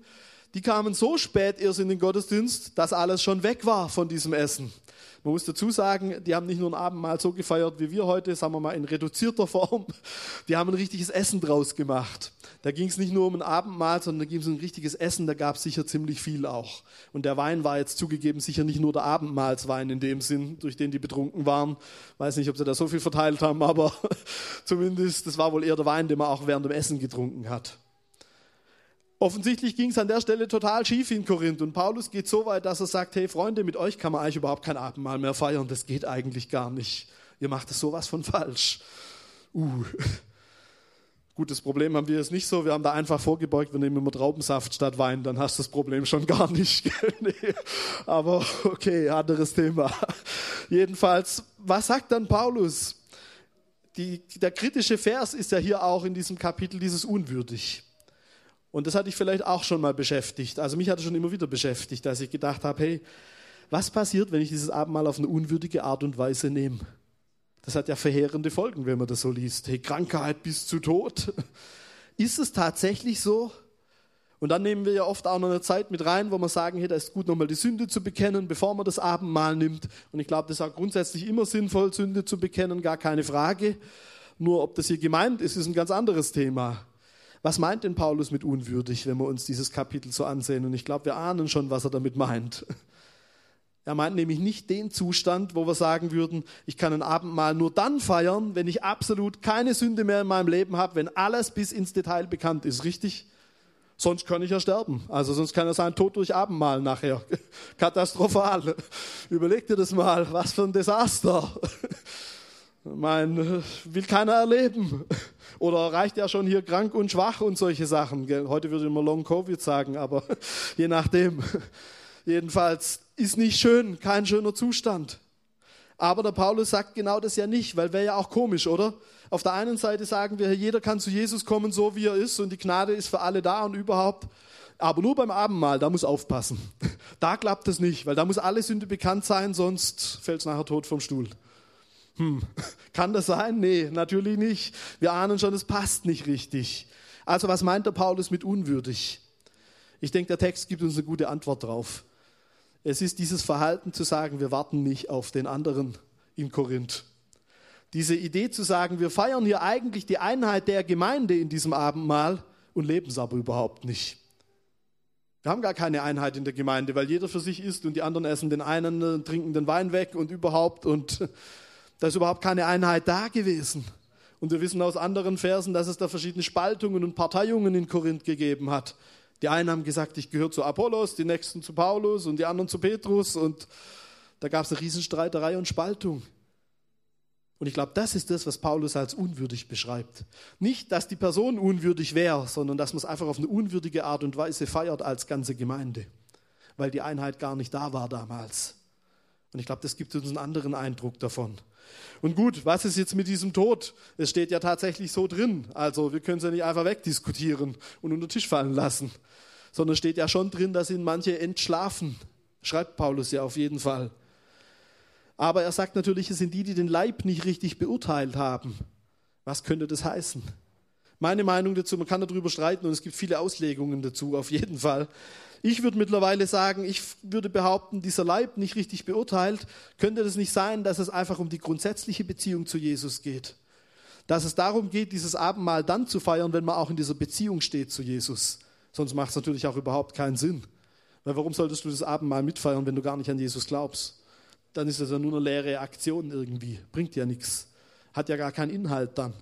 Die kamen so spät erst in den Gottesdienst, dass alles schon weg war von diesem Essen. Man muss dazu sagen, die haben nicht nur ein Abendmahl so gefeiert wie wir heute, sagen wir mal in reduzierter Form. Die haben ein richtiges Essen draus gemacht. Da ging es nicht nur um ein Abendmahl, sondern da ging es um ein richtiges Essen, da gab es sicher ziemlich viel auch. Und der Wein war jetzt zugegeben sicher nicht nur der Abendmahlswein in dem Sinn, durch den die betrunken waren. Weiß nicht, ob sie da so viel verteilt haben, aber zumindest, das war wohl eher der Wein, den man auch während dem Essen getrunken hat. Offensichtlich ging es an der Stelle total schief in Korinth und Paulus geht so weit, dass er sagt, hey Freunde, mit euch kann man eigentlich überhaupt kein Abendmahl mehr feiern, das geht eigentlich gar nicht. Ihr macht es sowas von falsch. Uh. Gutes Problem haben wir jetzt nicht so, wir haben da einfach vorgebeugt, wir nehmen immer Traubensaft statt Wein, dann hast du das Problem schon gar nicht. nee. Aber okay, anderes Thema. Jedenfalls, was sagt dann Paulus? Die, der kritische Vers ist ja hier auch in diesem Kapitel dieses unwürdig. Und das hatte ich vielleicht auch schon mal beschäftigt. Also mich hat es schon immer wieder beschäftigt, dass ich gedacht habe, hey, was passiert, wenn ich dieses Abendmahl auf eine unwürdige Art und Weise nehme? Das hat ja verheerende Folgen, wenn man das so liest. Hey, Krankheit bis zu Tod. Ist es tatsächlich so? Und dann nehmen wir ja oft auch noch eine Zeit mit rein, wo wir sagen, hey, da ist gut, nochmal die Sünde zu bekennen, bevor man das Abendmahl nimmt. Und ich glaube, das ist auch grundsätzlich immer sinnvoll, Sünde zu bekennen, gar keine Frage. Nur ob das hier gemeint ist, ist ein ganz anderes Thema. Was meint denn Paulus mit unwürdig, wenn wir uns dieses Kapitel so ansehen? Und ich glaube, wir ahnen schon, was er damit meint. Er meint nämlich nicht den Zustand, wo wir sagen würden, ich kann ein Abendmahl nur dann feiern, wenn ich absolut keine Sünde mehr in meinem Leben habe, wenn alles bis ins Detail bekannt ist, richtig? Sonst kann ich ja sterben. Also sonst kann er sein Tod durch Abendmahl nachher. Katastrophal. Überleg dir das mal, was für ein Desaster. Mein, will keiner erleben. Oder reicht ja schon hier krank und schwach und solche Sachen. Heute würde ich immer Long Covid sagen, aber je nachdem. Jedenfalls ist nicht schön, kein schöner Zustand. Aber der Paulus sagt genau das ja nicht, weil wäre ja auch komisch, oder? Auf der einen Seite sagen wir, jeder kann zu Jesus kommen, so wie er ist, und die Gnade ist für alle da und überhaupt. Aber nur beim Abendmahl, da muss aufpassen. Da klappt es nicht, weil da muss alle Sünde bekannt sein, sonst fällt es nachher tot vom Stuhl. Hm, kann das sein? Nee, natürlich nicht. Wir ahnen schon, es passt nicht richtig. Also was meint der Paulus mit unwürdig? Ich denke, der Text gibt uns eine gute Antwort drauf. Es ist dieses Verhalten zu sagen, wir warten nicht auf den anderen in Korinth. Diese Idee zu sagen, wir feiern hier eigentlich die Einheit der Gemeinde in diesem Abendmahl und leben es aber überhaupt nicht. Wir haben gar keine Einheit in der Gemeinde, weil jeder für sich isst und die anderen essen den einen, äh, trinken den Wein weg und überhaupt und da ist überhaupt keine Einheit da gewesen. Und wir wissen aus anderen Versen, dass es da verschiedene Spaltungen und Parteiungen in Korinth gegeben hat. Die einen haben gesagt, ich gehöre zu Apollos, die nächsten zu Paulus und die anderen zu Petrus. Und da gab es eine Riesenstreiterei und Spaltung. Und ich glaube, das ist das, was Paulus als unwürdig beschreibt. Nicht, dass die Person unwürdig wäre, sondern dass man es einfach auf eine unwürdige Art und Weise feiert als ganze Gemeinde, weil die Einheit gar nicht da war damals. Und ich glaube, das gibt uns einen anderen Eindruck davon. Und gut, was ist jetzt mit diesem Tod? Es steht ja tatsächlich so drin. Also wir können es ja nicht einfach wegdiskutieren und unter den Tisch fallen lassen. Sondern steht ja schon drin, dass ihn manche entschlafen. Schreibt Paulus ja auf jeden Fall. Aber er sagt natürlich, es sind die, die den Leib nicht richtig beurteilt haben. Was könnte das heißen? Meine Meinung dazu, man kann darüber streiten und es gibt viele Auslegungen dazu, auf jeden Fall. Ich würde mittlerweile sagen, ich würde behaupten, dieser Leib nicht richtig beurteilt, könnte das nicht sein, dass es einfach um die grundsätzliche Beziehung zu Jesus geht. Dass es darum geht, dieses Abendmahl dann zu feiern, wenn man auch in dieser Beziehung steht zu Jesus. Sonst macht es natürlich auch überhaupt keinen Sinn. Weil warum solltest du das Abendmahl mitfeiern, wenn du gar nicht an Jesus glaubst? Dann ist das ja nur eine leere Aktion irgendwie. Bringt ja nichts. Hat ja gar keinen Inhalt dann.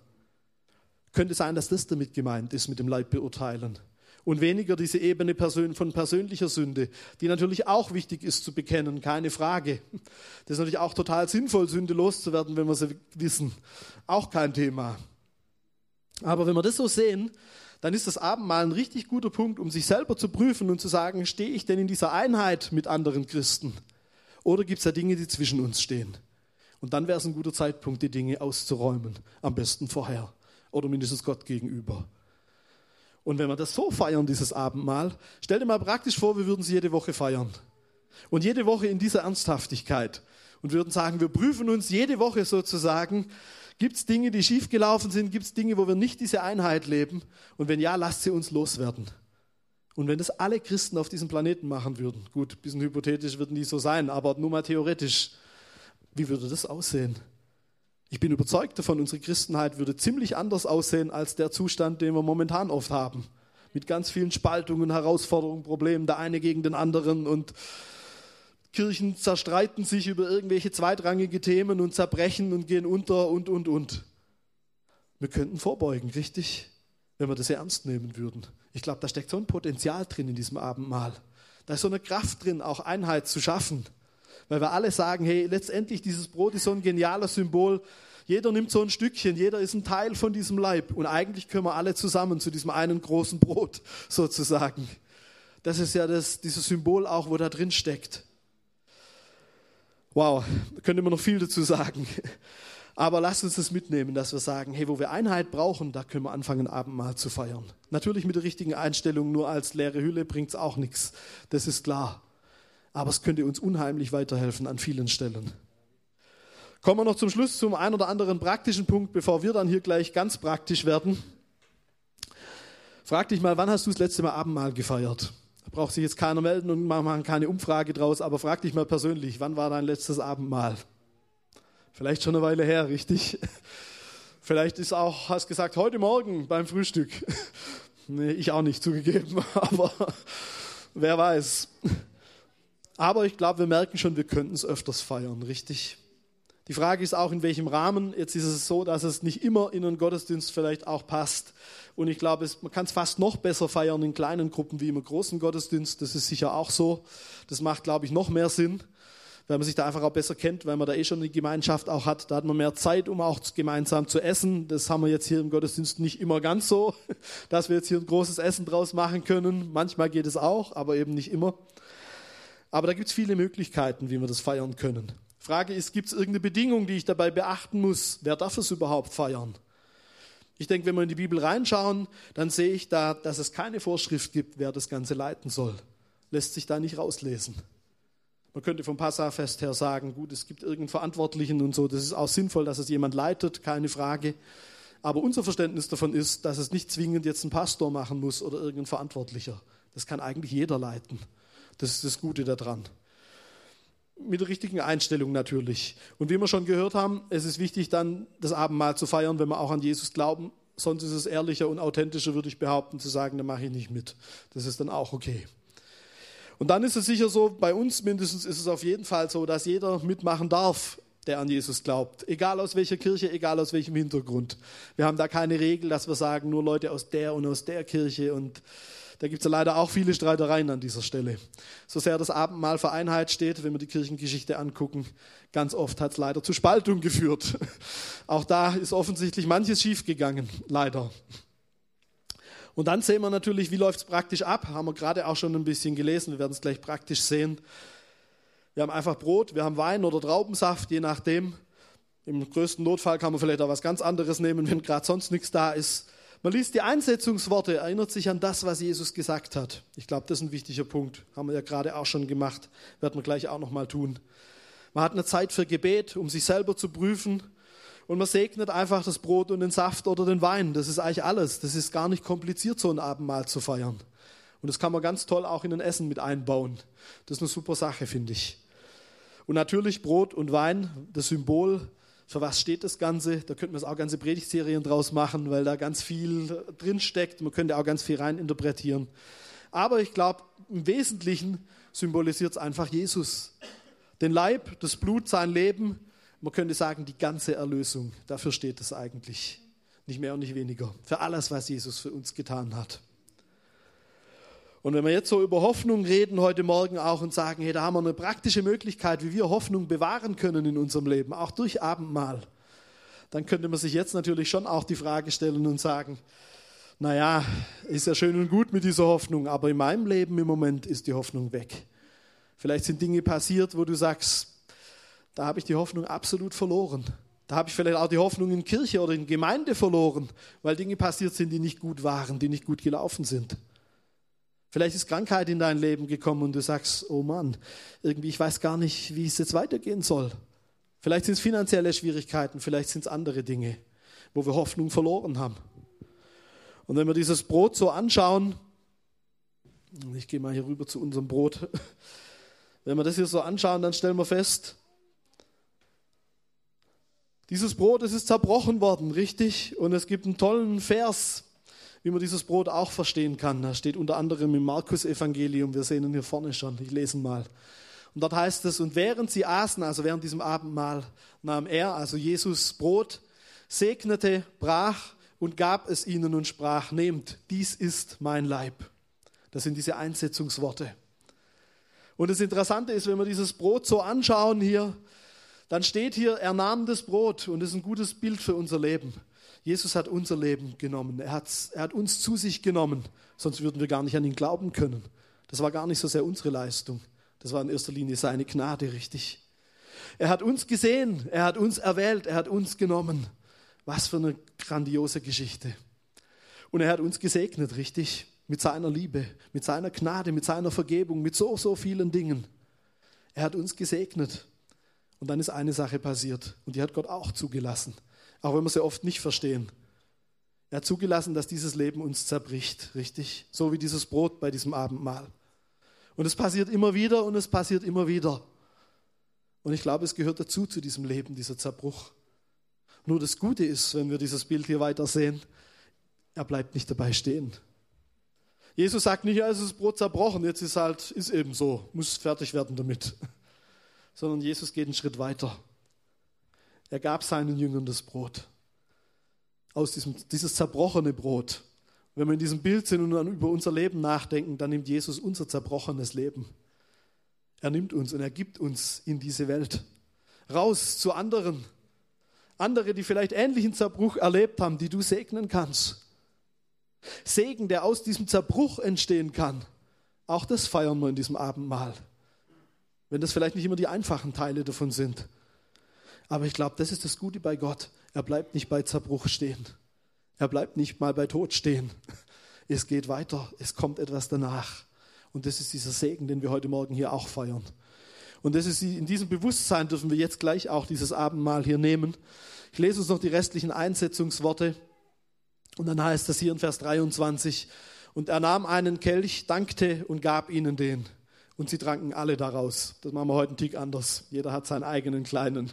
Könnte sein, dass das damit gemeint ist, mit dem Leib beurteilen und weniger diese Ebene von persönlicher Sünde, die natürlich auch wichtig ist zu bekennen, keine Frage. Das ist natürlich auch total sinnvoll, Sünde loszuwerden, wenn wir sie wissen. Auch kein Thema. Aber wenn wir das so sehen, dann ist das Abendmahl ein richtig guter Punkt, um sich selber zu prüfen und zu sagen, stehe ich denn in dieser Einheit mit anderen Christen? Oder gibt es da Dinge, die zwischen uns stehen? Und dann wäre es ein guter Zeitpunkt, die Dinge auszuräumen. Am besten vorher. Oder mindestens Gott gegenüber. Und wenn wir das so feiern, dieses Abendmahl, stell dir mal praktisch vor, wir würden es jede Woche feiern. Und jede Woche in dieser Ernsthaftigkeit. Und würden sagen, wir prüfen uns jede Woche sozusagen, gibt es Dinge, die schiefgelaufen sind, gibt es Dinge, wo wir nicht diese Einheit leben? Und wenn ja, lasst sie uns loswerden. Und wenn das alle Christen auf diesem Planeten machen würden, gut, ein bisschen hypothetisch wird nie so sein, aber nur mal theoretisch, wie würde das aussehen? Ich bin überzeugt davon, unsere Christenheit würde ziemlich anders aussehen als der Zustand, den wir momentan oft haben. Mit ganz vielen Spaltungen, Herausforderungen, Problemen, der eine gegen den anderen und Kirchen zerstreiten sich über irgendwelche zweitrangige Themen und zerbrechen und gehen unter und, und, und. Wir könnten vorbeugen, richtig? Wenn wir das ernst nehmen würden. Ich glaube, da steckt so ein Potenzial drin in diesem Abendmahl. Da ist so eine Kraft drin, auch Einheit zu schaffen weil wir alle sagen, hey, letztendlich dieses Brot ist so ein geniales Symbol. Jeder nimmt so ein Stückchen, jeder ist ein Teil von diesem Leib und eigentlich können wir alle zusammen zu diesem einen großen Brot sozusagen. Das ist ja das, dieses Symbol auch, wo da drin steckt. Wow, da könnte man noch viel dazu sagen. Aber lasst uns das mitnehmen, dass wir sagen, hey, wo wir Einheit brauchen, da können wir anfangen, Abendmahl zu feiern. Natürlich mit der richtigen Einstellung, nur als leere Hülle bringt es auch nichts. Das ist klar aber es könnte uns unheimlich weiterhelfen an vielen Stellen. Kommen wir noch zum Schluss zum einen oder anderen praktischen Punkt, bevor wir dann hier gleich ganz praktisch werden. Frag dich mal, wann hast du das letzte Mal Abendmahl gefeiert? Da braucht sich jetzt keiner melden und machen keine Umfrage draus, aber frag dich mal persönlich, wann war dein letztes Abendmahl? Vielleicht schon eine Weile her, richtig? Vielleicht ist auch, hast gesagt, heute Morgen beim Frühstück. nee, ich auch nicht zugegeben, aber wer weiß. Aber ich glaube, wir merken schon, wir könnten es öfters feiern, richtig? Die Frage ist auch, in welchem Rahmen. Jetzt ist es so, dass es nicht immer in einen Gottesdienst vielleicht auch passt. Und ich glaube, man kann es fast noch besser feiern in kleinen Gruppen wie im großen Gottesdienst. Das ist sicher auch so. Das macht, glaube ich, noch mehr Sinn, weil man sich da einfach auch besser kennt, weil man da eh schon eine Gemeinschaft auch hat. Da hat man mehr Zeit, um auch gemeinsam zu essen. Das haben wir jetzt hier im Gottesdienst nicht immer ganz so, dass wir jetzt hier ein großes Essen draus machen können. Manchmal geht es auch, aber eben nicht immer. Aber da gibt es viele Möglichkeiten, wie wir das feiern können. Frage ist, gibt es irgendeine Bedingung, die ich dabei beachten muss? Wer darf es überhaupt feiern? Ich denke, wenn wir in die Bibel reinschauen, dann sehe ich da, dass es keine Vorschrift gibt, wer das Ganze leiten soll. Lässt sich da nicht rauslesen. Man könnte vom Passafest her sagen, gut, es gibt irgendeinen Verantwortlichen und so, das ist auch sinnvoll, dass es jemand leitet, keine Frage. Aber unser Verständnis davon ist, dass es nicht zwingend jetzt ein Pastor machen muss oder irgendein Verantwortlicher. Das kann eigentlich jeder leiten. Das ist das Gute daran. Mit der richtigen Einstellung natürlich. Und wie wir schon gehört haben, es ist wichtig, dann das Abendmahl zu feiern, wenn wir auch an Jesus glauben. Sonst ist es ehrlicher und authentischer, würde ich behaupten, zu sagen, da mache ich nicht mit. Das ist dann auch okay. Und dann ist es sicher so, bei uns mindestens ist es auf jeden Fall so, dass jeder mitmachen darf, der an Jesus glaubt. Egal aus welcher Kirche, egal aus welchem Hintergrund. Wir haben da keine Regel, dass wir sagen, nur Leute aus der und aus der Kirche und da gibt es ja leider auch viele Streitereien an dieser Stelle. So sehr das Abendmahl für Einheit steht, wenn wir die Kirchengeschichte angucken, ganz oft hat es leider zu Spaltung geführt. Auch da ist offensichtlich manches schiefgegangen, leider. Und dann sehen wir natürlich, wie läuft es praktisch ab. Haben wir gerade auch schon ein bisschen gelesen. Wir werden es gleich praktisch sehen. Wir haben einfach Brot, wir haben Wein oder Traubensaft, je nachdem. Im größten Notfall kann man vielleicht auch was ganz anderes nehmen, wenn gerade sonst nichts da ist. Man liest die Einsetzungsworte, erinnert sich an das, was Jesus gesagt hat. Ich glaube, das ist ein wichtiger Punkt. Haben wir ja gerade auch schon gemacht. Werden wir gleich auch nochmal tun. Man hat eine Zeit für Gebet, um sich selber zu prüfen. Und man segnet einfach das Brot und den Saft oder den Wein. Das ist eigentlich alles. Das ist gar nicht kompliziert, so ein Abendmahl zu feiern. Und das kann man ganz toll auch in ein Essen mit einbauen. Das ist eine super Sache, finde ich. Und natürlich Brot und Wein, das Symbol für was steht das Ganze? Da könnten wir auch ganze Predigtserien draus machen, weil da ganz viel drin steckt. Man könnte auch ganz viel rein interpretieren. Aber ich glaube, im Wesentlichen symbolisiert es einfach Jesus. Den Leib, das Blut, sein Leben. Man könnte sagen, die ganze Erlösung. Dafür steht es eigentlich. Nicht mehr und nicht weniger. Für alles, was Jesus für uns getan hat. Und wenn wir jetzt so über Hoffnung reden heute Morgen auch und sagen, hey, da haben wir eine praktische Möglichkeit, wie wir Hoffnung bewahren können in unserem Leben, auch durch Abendmahl, dann könnte man sich jetzt natürlich schon auch die Frage stellen und sagen, naja, ist ja schön und gut mit dieser Hoffnung, aber in meinem Leben im Moment ist die Hoffnung weg. Vielleicht sind Dinge passiert, wo du sagst, da habe ich die Hoffnung absolut verloren. Da habe ich vielleicht auch die Hoffnung in Kirche oder in Gemeinde verloren, weil Dinge passiert sind, die nicht gut waren, die nicht gut gelaufen sind. Vielleicht ist Krankheit in dein Leben gekommen und du sagst, oh Mann, irgendwie ich weiß gar nicht, wie es jetzt weitergehen soll. Vielleicht sind es finanzielle Schwierigkeiten, vielleicht sind es andere Dinge, wo wir Hoffnung verloren haben. Und wenn wir dieses Brot so anschauen, ich gehe mal hier rüber zu unserem Brot, wenn wir das hier so anschauen, dann stellen wir fest, dieses Brot, es ist zerbrochen worden, richtig? Und es gibt einen tollen Vers, wie man dieses Brot auch verstehen kann. Da steht unter anderem im Markus-Evangelium, wir sehen ihn hier vorne schon, ich lese ihn mal. Und dort heißt es, und während sie aßen, also während diesem Abendmahl, nahm er, also Jesus, Brot, segnete, brach und gab es ihnen und sprach, nehmt, dies ist mein Leib. Das sind diese Einsetzungsworte. Und das Interessante ist, wenn wir dieses Brot so anschauen hier, dann steht hier, er nahm das Brot und das ist ein gutes Bild für unser Leben. Jesus hat unser Leben genommen. Er, er hat uns zu sich genommen, sonst würden wir gar nicht an ihn glauben können. Das war gar nicht so sehr unsere Leistung. Das war in erster Linie seine Gnade, richtig. Er hat uns gesehen, er hat uns erwählt, er hat uns genommen. Was für eine grandiose Geschichte. Und er hat uns gesegnet, richtig, mit seiner Liebe, mit seiner Gnade, mit seiner Vergebung, mit so, so vielen Dingen. Er hat uns gesegnet. Und dann ist eine Sache passiert und die hat Gott auch zugelassen, auch wenn wir sie oft nicht verstehen. Er hat zugelassen, dass dieses Leben uns zerbricht, richtig? So wie dieses Brot bei diesem Abendmahl. Und es passiert immer wieder und es passiert immer wieder. Und ich glaube, es gehört dazu zu diesem Leben, dieser Zerbruch. Nur das Gute ist, wenn wir dieses Bild hier weiter sehen, er bleibt nicht dabei stehen. Jesus sagt nicht, ja, es ist Brot zerbrochen, jetzt ist halt, ist eben so, muss fertig werden damit sondern Jesus geht einen Schritt weiter. Er gab seinen Jüngern das Brot. Aus diesem, dieses zerbrochene Brot. Wenn wir in diesem Bild sind und dann über unser Leben nachdenken, dann nimmt Jesus unser zerbrochenes Leben. Er nimmt uns und er gibt uns in diese Welt. Raus zu anderen. Andere, die vielleicht ähnlichen Zerbruch erlebt haben, die du segnen kannst. Segen, der aus diesem Zerbruch entstehen kann. Auch das feiern wir in diesem Abendmahl wenn das vielleicht nicht immer die einfachen Teile davon sind. Aber ich glaube, das ist das Gute bei Gott. Er bleibt nicht bei Zerbruch stehen. Er bleibt nicht mal bei Tod stehen. Es geht weiter. Es kommt etwas danach. Und das ist dieser Segen, den wir heute Morgen hier auch feiern. Und das ist in diesem Bewusstsein dürfen wir jetzt gleich auch dieses Abendmahl hier nehmen. Ich lese uns noch die restlichen Einsetzungsworte. Und dann heißt es hier in Vers 23, und er nahm einen Kelch, dankte und gab ihnen den und sie tranken alle daraus. Das machen wir heute einen Tick anders. Jeder hat seinen eigenen kleinen.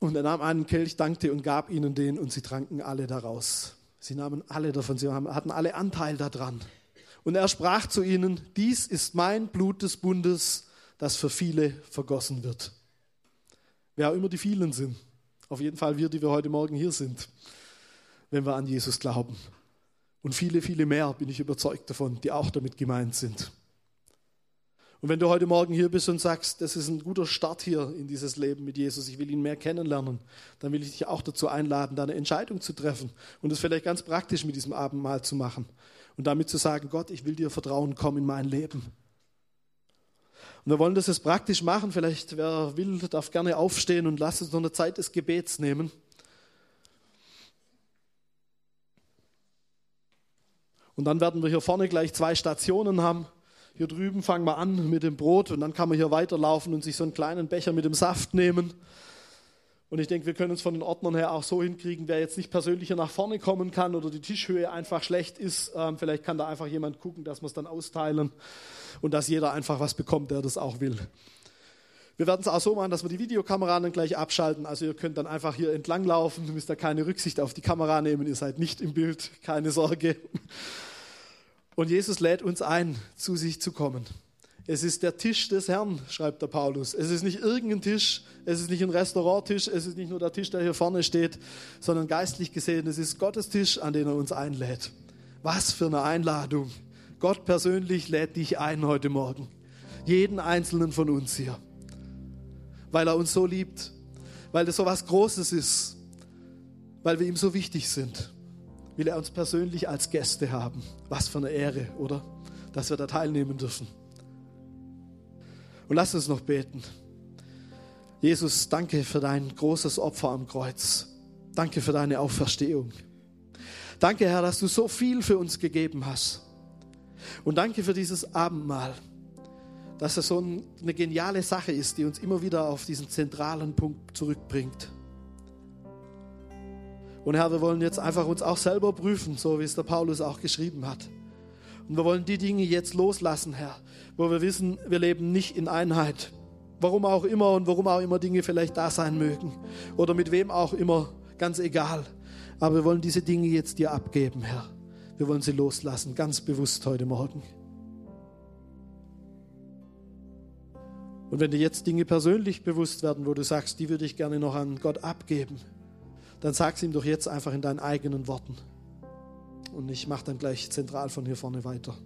Und er nahm einen Kelch, dankte und gab ihnen den und sie tranken alle daraus. Sie nahmen alle davon, sie hatten alle Anteil daran. Und er sprach zu ihnen, dies ist mein Blut des Bundes, das für viele vergossen wird. Wer auch immer die vielen sind. Auf jeden Fall wir, die wir heute Morgen hier sind, wenn wir an Jesus glauben. Und viele, viele mehr bin ich überzeugt davon, die auch damit gemeint sind. Und wenn du heute Morgen hier bist und sagst, das ist ein guter Start hier in dieses Leben mit Jesus, ich will ihn mehr kennenlernen, dann will ich dich auch dazu einladen, da eine Entscheidung zu treffen und es vielleicht ganz praktisch mit diesem Abendmahl zu machen und damit zu sagen, Gott, ich will dir vertrauen, komm in mein Leben. Und wir wollen das jetzt praktisch machen. Vielleicht, wer will, darf gerne aufstehen und lass uns noch eine Zeit des Gebets nehmen. Und dann werden wir hier vorne gleich zwei Stationen haben. Hier drüben fangen wir an mit dem Brot und dann kann man hier weiterlaufen und sich so einen kleinen Becher mit dem Saft nehmen. Und ich denke, wir können uns von den Ordnern her auch so hinkriegen, wer jetzt nicht persönlich hier nach vorne kommen kann oder die Tischhöhe einfach schlecht ist, ähm, vielleicht kann da einfach jemand gucken, dass wir es dann austeilen und dass jeder einfach was bekommt, der das auch will. Wir werden es auch so machen, dass wir die Videokamera dann gleich abschalten. Also ihr könnt dann einfach hier entlang laufen, müsst da keine Rücksicht auf die Kamera nehmen, ihr seid nicht im Bild, keine Sorge. Und Jesus lädt uns ein, zu sich zu kommen. Es ist der Tisch des Herrn, schreibt der Paulus. Es ist nicht irgendein Tisch, es ist nicht ein Restauranttisch, es ist nicht nur der Tisch, der hier vorne steht, sondern geistlich gesehen, es ist Gottes Tisch, an den er uns einlädt. Was für eine Einladung. Gott persönlich lädt dich ein heute Morgen. Jeden einzelnen von uns hier. Weil er uns so liebt, weil das so was Großes ist, weil wir ihm so wichtig sind will er uns persönlich als Gäste haben. Was für eine Ehre, oder? Dass wir da teilnehmen dürfen. Und lass uns noch beten. Jesus, danke für dein großes Opfer am Kreuz. Danke für deine Auferstehung. Danke, Herr, dass du so viel für uns gegeben hast. Und danke für dieses Abendmahl, dass es so eine geniale Sache ist, die uns immer wieder auf diesen zentralen Punkt zurückbringt. Und Herr, wir wollen jetzt einfach uns auch selber prüfen, so wie es der Paulus auch geschrieben hat. Und wir wollen die Dinge jetzt loslassen, Herr, wo wir wissen, wir leben nicht in Einheit. Warum auch immer und warum auch immer Dinge vielleicht da sein mögen. Oder mit wem auch immer, ganz egal. Aber wir wollen diese Dinge jetzt dir abgeben, Herr. Wir wollen sie loslassen, ganz bewusst heute Morgen. Und wenn dir jetzt Dinge persönlich bewusst werden, wo du sagst, die würde ich gerne noch an Gott abgeben, dann sag es ihm doch jetzt einfach in deinen eigenen Worten. Und ich mache dann gleich zentral von hier vorne weiter.